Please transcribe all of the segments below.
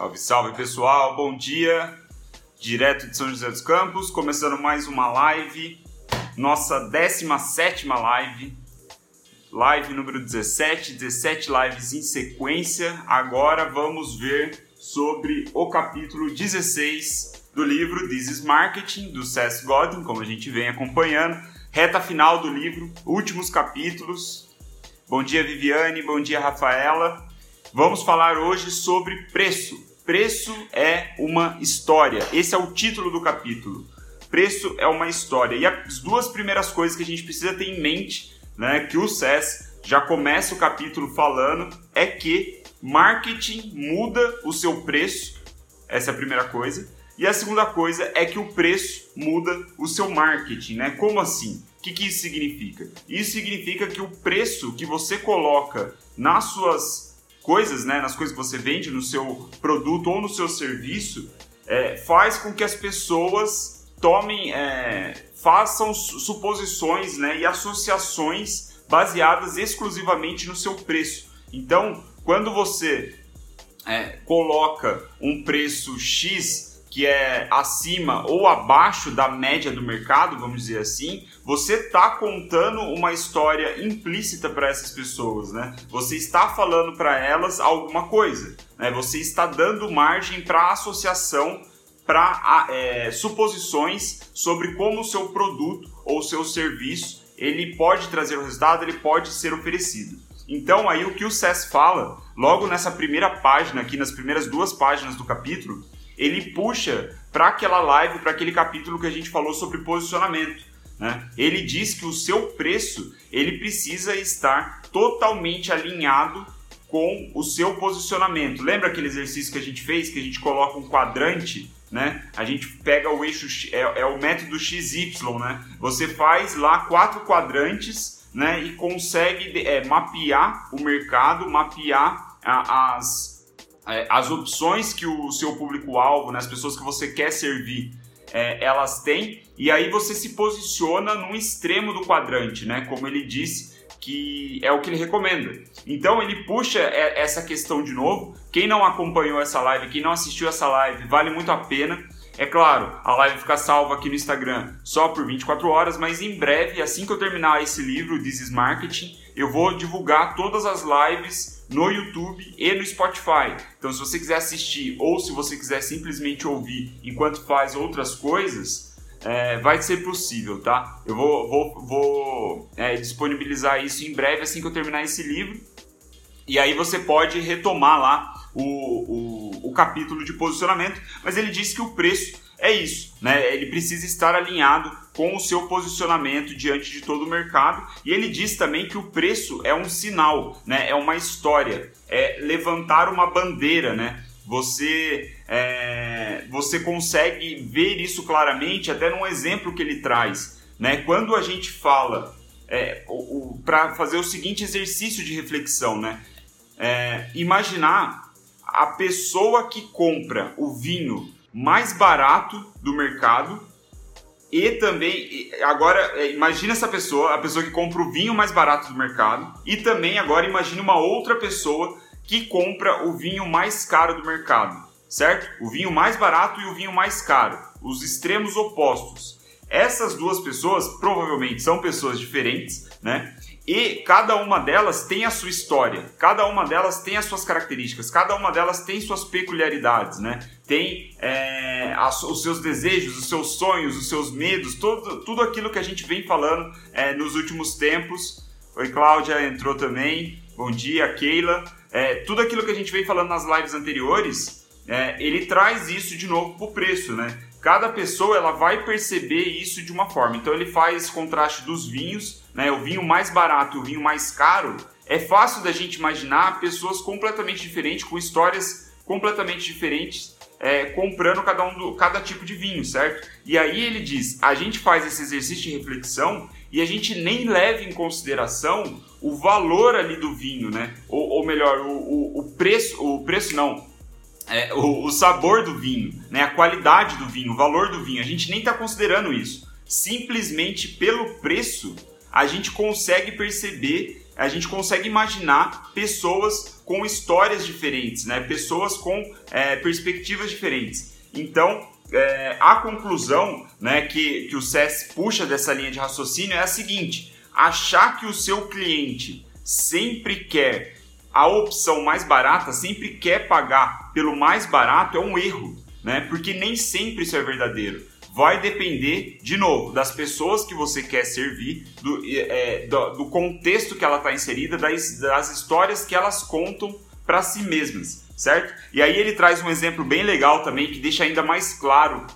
Salve, salve pessoal, bom dia, direto de São José dos Campos, começando mais uma live, nossa 17 live, live número 17, 17 lives em sequência. Agora vamos ver sobre o capítulo 16 do livro This is Marketing, do Seth Godin, como a gente vem acompanhando, reta final do livro, últimos capítulos. Bom dia, Viviane, bom dia, Rafaela. Vamos falar hoje sobre preço Preço é uma história. Esse é o título do capítulo. Preço é uma história. E as duas primeiras coisas que a gente precisa ter em mente, né, que o SES já começa o capítulo falando, é que marketing muda o seu preço. Essa é a primeira coisa. E a segunda coisa é que o preço muda o seu marketing, né? Como assim? O que, que isso significa? Isso significa que o preço que você coloca nas suas coisas, né, nas coisas que você vende no seu produto ou no seu serviço, é, faz com que as pessoas tomem, é, façam suposições né, e associações baseadas exclusivamente no seu preço. Então, quando você é, coloca um preço X que é acima ou abaixo da média do mercado, vamos dizer assim, você está contando uma história implícita para essas pessoas, né? Você está falando para elas alguma coisa, né? Você está dando margem para associação, para é, suposições sobre como o seu produto ou seu serviço ele pode trazer o resultado, ele pode ser oferecido. Então aí o que o SES fala, logo nessa primeira página aqui, nas primeiras duas páginas do capítulo, ele puxa para aquela live, para aquele capítulo que a gente falou sobre posicionamento. Né? Ele diz que o seu preço ele precisa estar totalmente alinhado com o seu posicionamento. Lembra aquele exercício que a gente fez, que a gente coloca um quadrante, né? A gente pega o eixo, é, é o método XY, né? Você faz lá quatro quadrantes, né? E consegue é, mapear o mercado, mapear a, as, é, as opções que o seu público-alvo, né, as pessoas que você quer servir, é, elas têm, e aí você se posiciona no extremo do quadrante, né, como ele disse, que é o que ele recomenda. Então ele puxa essa questão de novo. Quem não acompanhou essa live, quem não assistiu essa live, vale muito a pena. É claro, a live fica salva aqui no Instagram só por 24 horas, mas em breve, assim que eu terminar esse livro, This is Marketing, eu vou divulgar todas as lives no YouTube e no Spotify. Então, se você quiser assistir ou se você quiser simplesmente ouvir enquanto faz outras coisas, é, vai ser possível, tá? Eu vou, vou, vou é, disponibilizar isso em breve assim que eu terminar esse livro. E aí você pode retomar lá o, o, o capítulo de posicionamento, mas ele disse que o preço é isso, né? Ele precisa estar alinhado com o seu posicionamento diante de todo o mercado. E ele diz também que o preço é um sinal, né? É uma história, é levantar uma bandeira, né? Você, é, você consegue ver isso claramente até num exemplo que ele traz, né? Quando a gente fala é, para fazer o seguinte exercício de reflexão, né? É, imaginar a pessoa que compra o vinho mais barato do mercado e também agora é, imagina essa pessoa, a pessoa que compra o vinho mais barato do mercado e também agora imagine uma outra pessoa que compra o vinho mais caro do mercado, certo? O vinho mais barato e o vinho mais caro, os extremos opostos. Essas duas pessoas provavelmente são pessoas diferentes, né? E cada uma delas tem a sua história, cada uma delas tem as suas características, cada uma delas tem suas peculiaridades, né? Tem é, as, os seus desejos, os seus sonhos, os seus medos, tudo, tudo aquilo que a gente vem falando é, nos últimos tempos. Oi, Cláudia, entrou também. Bom dia, Keila. É, tudo aquilo que a gente vem falando nas lives anteriores, é, ele traz isso de novo para o preço, né? Cada pessoa ela vai perceber isso de uma forma. Então ele faz esse contraste dos vinhos né, o vinho mais barato e o vinho mais caro, é fácil da gente imaginar pessoas completamente diferentes, com histórias completamente diferentes, é, comprando cada, um do, cada tipo de vinho, certo? E aí ele diz: a gente faz esse exercício de reflexão e a gente nem leva em consideração o valor ali do vinho, né? Ou, ou melhor, o, o, o, preço, o preço não, é, o, o, sabor do vinho, né? A qualidade do vinho, o valor do vinho. A gente nem está considerando isso. Simplesmente pelo preço a gente consegue perceber a gente consegue imaginar pessoas com histórias diferentes, né? Pessoas com é, perspectivas diferentes. Então, é, a conclusão né, que, que o SES puxa dessa linha de raciocínio é a seguinte: achar que o seu cliente sempre quer a opção mais barata, sempre quer pagar pelo mais barato é um erro, né? Porque nem sempre isso é verdadeiro. Vai depender, de novo, das pessoas que você quer servir, do, é, do, do contexto que ela está inserida, das, das histórias que elas contam para si mesmas, certo? E aí ele traz um exemplo bem legal também que deixa ainda mais claro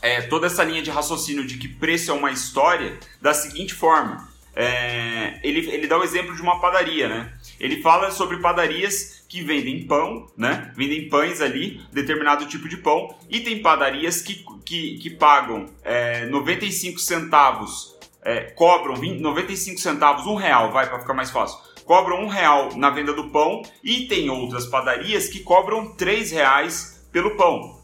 é, toda essa linha de raciocínio de que preço é uma história da seguinte forma. É, ele, ele dá o exemplo de uma padaria, né? Ele fala sobre padarias que vendem pão, né? Vendem pães ali, determinado tipo de pão, e tem padarias que, que, que pagam é, 95 centavos, é, cobram 20, 95 centavos, um real, vai para ficar mais fácil. Cobram um real na venda do pão e tem outras padarias que cobram três reais pelo pão.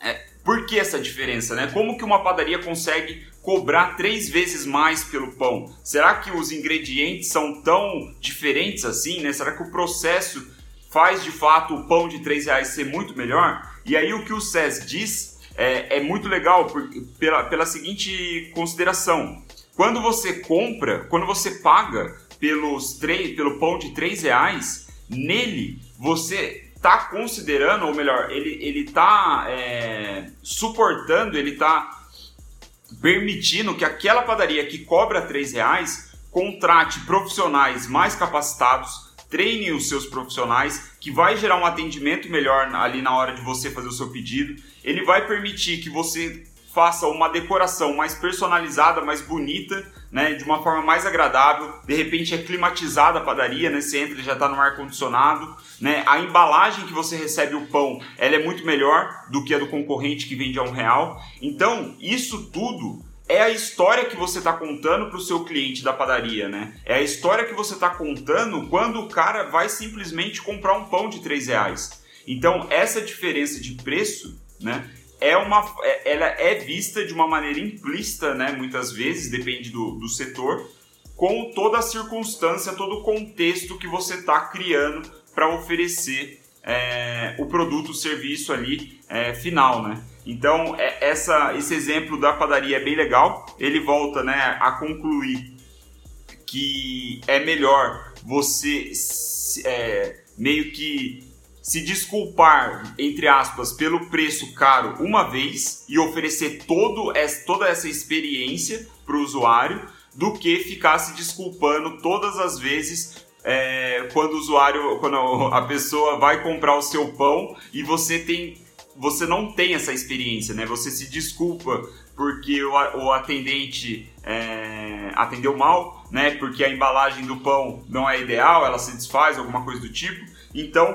É, por que essa diferença, né? Como que uma padaria consegue cobrar três vezes mais pelo pão? Será que os ingredientes são tão diferentes assim, né? Será que o processo faz de fato o pão de três reais ser muito melhor? E aí o que o SES diz é, é muito legal por, pela, pela seguinte consideração. Quando você compra, quando você paga pelos três, pelo pão de três reais, nele você está considerando, ou melhor, ele, ele tá é, suportando, ele está permitindo que aquela padaria que cobra três reais contrate profissionais mais capacitados, treine os seus profissionais, que vai gerar um atendimento melhor ali na hora de você fazer o seu pedido. Ele vai permitir que você faça uma decoração mais personalizada, mais bonita, né, de uma forma mais agradável. De repente é climatizada a padaria, né, você entra e já está no ar condicionado, né. A embalagem que você recebe o pão, ela é muito melhor do que a do concorrente que vende a um real. Então isso tudo é a história que você está contando para o seu cliente da padaria, né? É a história que você está contando quando o cara vai simplesmente comprar um pão de três reais. Então essa diferença de preço, né? É uma, é, ela é vista de uma maneira implícita, né? Muitas vezes, depende do, do setor, com toda a circunstância, todo o contexto que você está criando para oferecer é, o produto, o serviço ali é, final, né? Então, é, essa, esse exemplo da padaria é bem legal. Ele volta né, a concluir que é melhor você é, meio que se desculpar, entre aspas, pelo preço caro uma vez e oferecer todo essa, toda essa experiência para o usuário, do que ficar se desculpando todas as vezes é, quando o usuário, quando a pessoa vai comprar o seu pão e você tem, você não tem essa experiência, né? Você se desculpa porque o, atendente é, atendeu mal, né? Porque a embalagem do pão não é ideal, ela se desfaz, alguma coisa do tipo. Então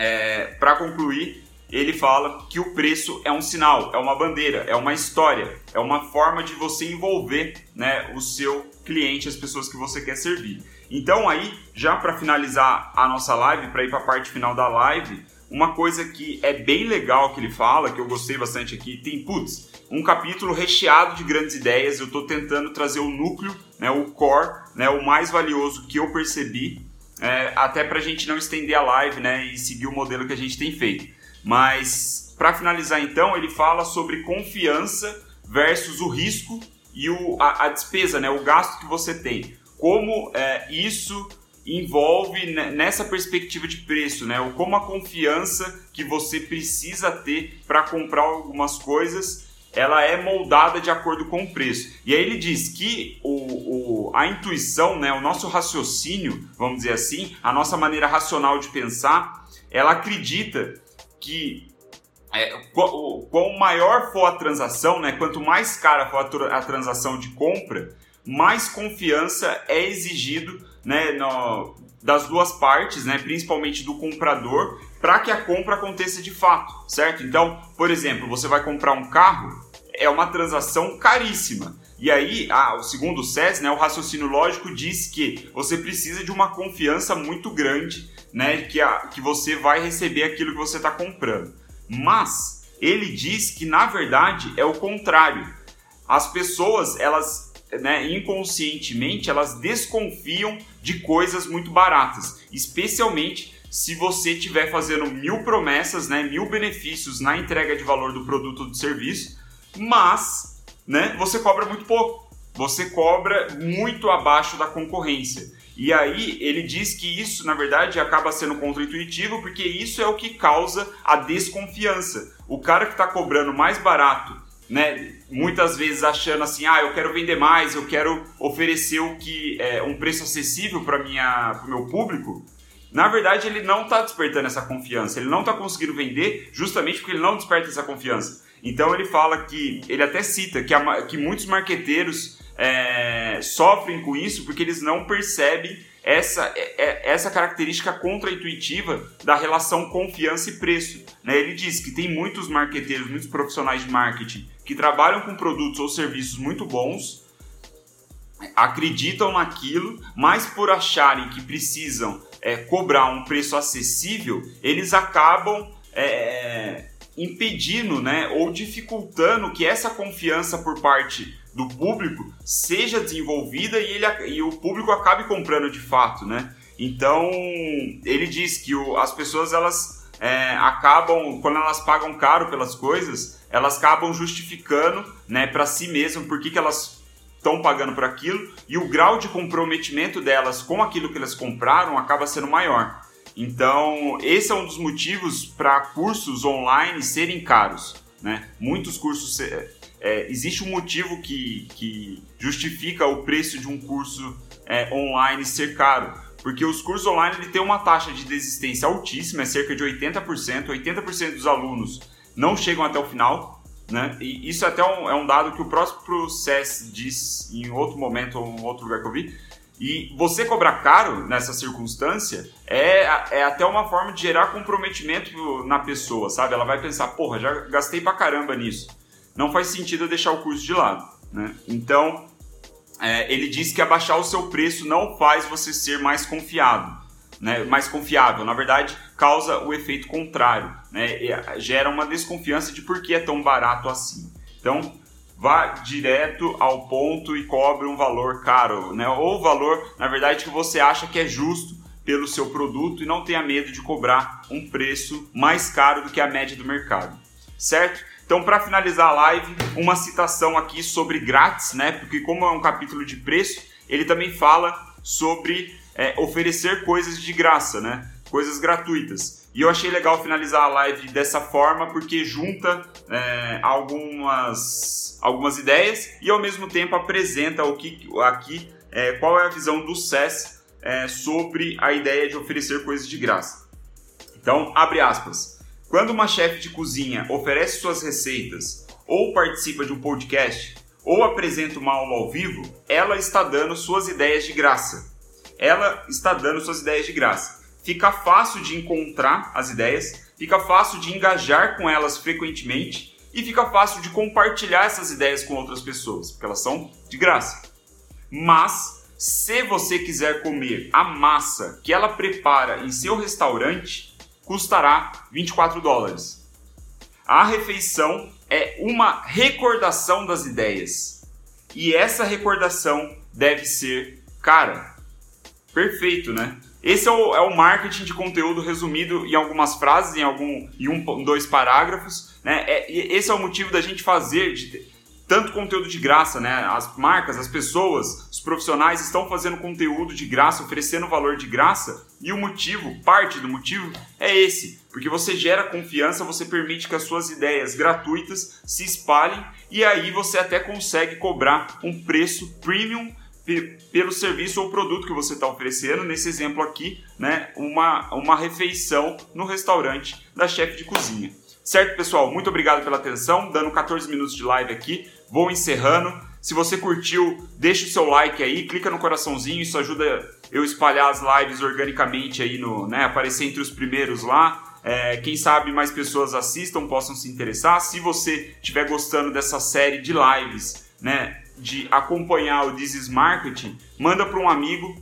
é, para concluir, ele fala que o preço é um sinal, é uma bandeira, é uma história, é uma forma de você envolver né, o seu cliente, as pessoas que você quer servir. Então aí, já para finalizar a nossa live, para ir para a parte final da live, uma coisa que é bem legal que ele fala, que eu gostei bastante aqui, tem, putz, um capítulo recheado de grandes ideias, eu estou tentando trazer o núcleo, né, o core, né, o mais valioso que eu percebi é, até para a gente não estender a live né, e seguir o modelo que a gente tem feito. Mas, para finalizar então, ele fala sobre confiança versus o risco e o, a, a despesa, né, o gasto que você tem. Como é, isso envolve nessa perspectiva de preço, né? Ou como a confiança que você precisa ter para comprar algumas coisas ela é moldada de acordo com o preço. E aí ele diz que o, o, a intuição, né, o nosso raciocínio, vamos dizer assim, a nossa maneira racional de pensar, ela acredita que é, maior for a transação, né, quanto mais cara for a, a transação de compra, mais confiança é exigido né, no, das duas partes, né, principalmente do comprador, para que a compra aconteça de fato, certo? Então, por exemplo, você vai comprar um carro, é uma transação caríssima. E aí, ah, o segundo SES, né, o raciocínio lógico diz que você precisa de uma confiança muito grande, né, que, a, que você vai receber aquilo que você está comprando. Mas ele diz que na verdade é o contrário. As pessoas elas né, inconscientemente, elas desconfiam de coisas muito baratas, especialmente se você estiver fazendo mil promessas, né, mil benefícios na entrega de valor do produto ou do serviço, mas né, você cobra muito pouco. Você cobra muito abaixo da concorrência. E aí ele diz que isso, na verdade, acaba sendo contra-intuitivo, porque isso é o que causa a desconfiança. O cara que está cobrando mais barato né, muitas vezes achando assim, ah, eu quero vender mais, eu quero oferecer o que é um preço acessível para minha, o meu público. Na verdade, ele não está despertando essa confiança, ele não está conseguindo vender justamente porque ele não desperta essa confiança. Então ele fala que, ele até cita que, a, que muitos marqueteiros é, sofrem com isso porque eles não percebem essa, é, é, essa característica contra-intuitiva da relação confiança e preço. Né? Ele diz que tem muitos marqueteiros, muitos profissionais de marketing que trabalham com produtos ou serviços muito bons, acreditam naquilo, mas por acharem que precisam é, cobrar um preço acessível, eles acabam é, impedindo né, ou dificultando que essa confiança por parte do público seja desenvolvida e, ele, e o público acabe comprando de fato, né? Então, ele diz que o, as pessoas, elas é, acabam, quando elas pagam caro pelas coisas, elas acabam justificando né, para si mesmas por que, que elas estão pagando por aquilo e o grau de comprometimento delas com aquilo que elas compraram acaba sendo maior. Então, esse é um dos motivos para cursos online serem caros. Né? Muitos cursos é, existe um motivo que, que justifica o preço de um curso é, online ser caro. Porque os cursos online ele tem uma taxa de desistência altíssima, é cerca de 80%. 80% dos alunos não chegam até o final. Né? E isso até um, é um dado que o próprio SES diz em outro momento ou em outro lugar que eu vi. E você cobrar caro nessa circunstância é, é até uma forma de gerar comprometimento na pessoa, sabe? Ela vai pensar, porra, já gastei pra caramba nisso não faz sentido deixar o curso de lado. Né? Então, é, ele diz que abaixar o seu preço não faz você ser mais confiado, né? mais confiável. Na verdade, causa o efeito contrário, né? gera uma desconfiança de por que é tão barato assim. Então, vá direto ao ponto e cobre um valor caro, né? ou valor, na verdade, que você acha que é justo pelo seu produto e não tenha medo de cobrar um preço mais caro do que a média do mercado, certo? Então, para finalizar a live, uma citação aqui sobre grátis, né? Porque como é um capítulo de preço, ele também fala sobre é, oferecer coisas de graça, né? Coisas gratuitas. E eu achei legal finalizar a live dessa forma porque junta é, algumas, algumas ideias e ao mesmo tempo apresenta o que aqui é, qual é a visão do SES é, sobre a ideia de oferecer coisas de graça. Então, abre aspas. Quando uma chefe de cozinha oferece suas receitas, ou participa de um podcast, ou apresenta uma aula ao vivo, ela está dando suas ideias de graça. Ela está dando suas ideias de graça. Fica fácil de encontrar as ideias, fica fácil de engajar com elas frequentemente e fica fácil de compartilhar essas ideias com outras pessoas, porque elas são de graça. Mas se você quiser comer a massa que ela prepara em seu restaurante, custará 24 dólares. A refeição é uma recordação das ideias. E essa recordação deve ser cara. Perfeito, né? Esse é o, é o, marketing de conteúdo resumido em algumas frases, em algum em um, dois parágrafos. Né? É, esse é o motivo da gente fazer, de, tanto conteúdo de graça, né? As marcas, as pessoas, os profissionais estão fazendo conteúdo de graça, oferecendo valor de graça, e o motivo, parte do motivo, é esse. Porque você gera confiança, você permite que as suas ideias gratuitas se espalhem e aí você até consegue cobrar um preço premium pelo serviço ou produto que você está oferecendo. Nesse exemplo aqui, né, uma, uma refeição no restaurante da chefe de cozinha. Certo, pessoal? Muito obrigado pela atenção. Dando 14 minutos de live aqui, vou encerrando. Se você curtiu, deixa o seu like aí, clica no coraçãozinho, isso ajuda eu espalhar as lives organicamente aí no, né, aparecer entre os primeiros lá. É, quem sabe mais pessoas assistam, possam se interessar. Se você estiver gostando dessa série de lives, né, de acompanhar o This is Marketing, manda para um amigo,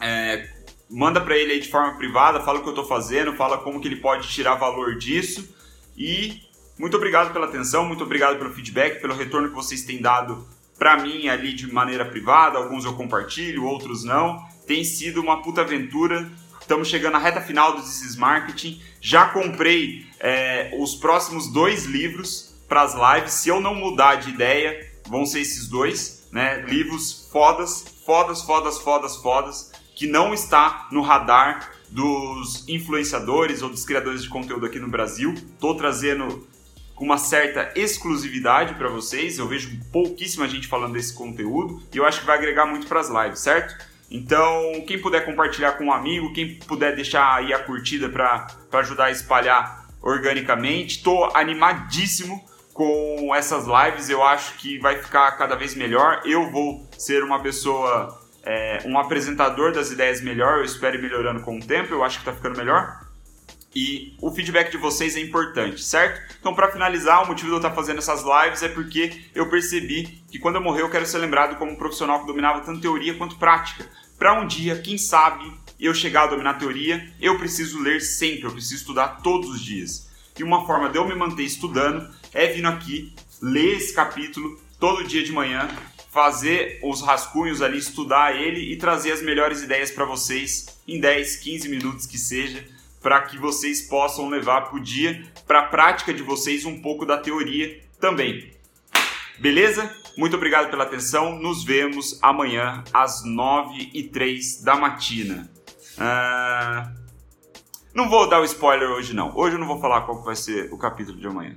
é, manda para ele aí de forma privada, fala o que eu estou fazendo, fala como que ele pode tirar valor disso. E muito obrigado pela atenção, muito obrigado pelo feedback, pelo retorno que vocês têm dado para mim ali de maneira privada, alguns eu compartilho, outros não. Tem sido uma puta aventura. Estamos chegando à reta final do This is Marketing. Já comprei é, os próximos dois livros para as lives. Se eu não mudar de ideia, vão ser esses dois, né? Livros fodas, fodas, fodas, fodas, fodas, que não está no radar dos influenciadores ou dos criadores de conteúdo aqui no Brasil. Tô trazendo com uma certa exclusividade para vocês. Eu vejo pouquíssima gente falando desse conteúdo e eu acho que vai agregar muito para as lives, certo? Então, quem puder compartilhar com um amigo, quem puder deixar aí a curtida para ajudar a espalhar organicamente, estou animadíssimo com essas lives. Eu acho que vai ficar cada vez melhor. Eu vou ser uma pessoa, é, um apresentador das ideias melhor. Eu espero ir melhorando com o tempo. Eu acho que está ficando melhor. E o feedback de vocês é importante, certo? Então, para finalizar, o motivo de eu estar fazendo essas lives é porque eu percebi que quando eu morrer eu quero ser lembrado como um profissional que dominava tanto teoria quanto prática. Para um dia, quem sabe, eu chegar a dominar teoria, eu preciso ler sempre, eu preciso estudar todos os dias. E uma forma de eu me manter estudando é vindo aqui, ler esse capítulo todo dia de manhã, fazer os rascunhos ali, estudar ele e trazer as melhores ideias para vocês em 10, 15 minutos que seja para que vocês possam levar para o dia, para a prática de vocês, um pouco da teoria também. Beleza? Muito obrigado pela atenção. Nos vemos amanhã às 9 e 3 da matina. Uh... Não vou dar o spoiler hoje, não. Hoje eu não vou falar qual vai ser o capítulo de amanhã.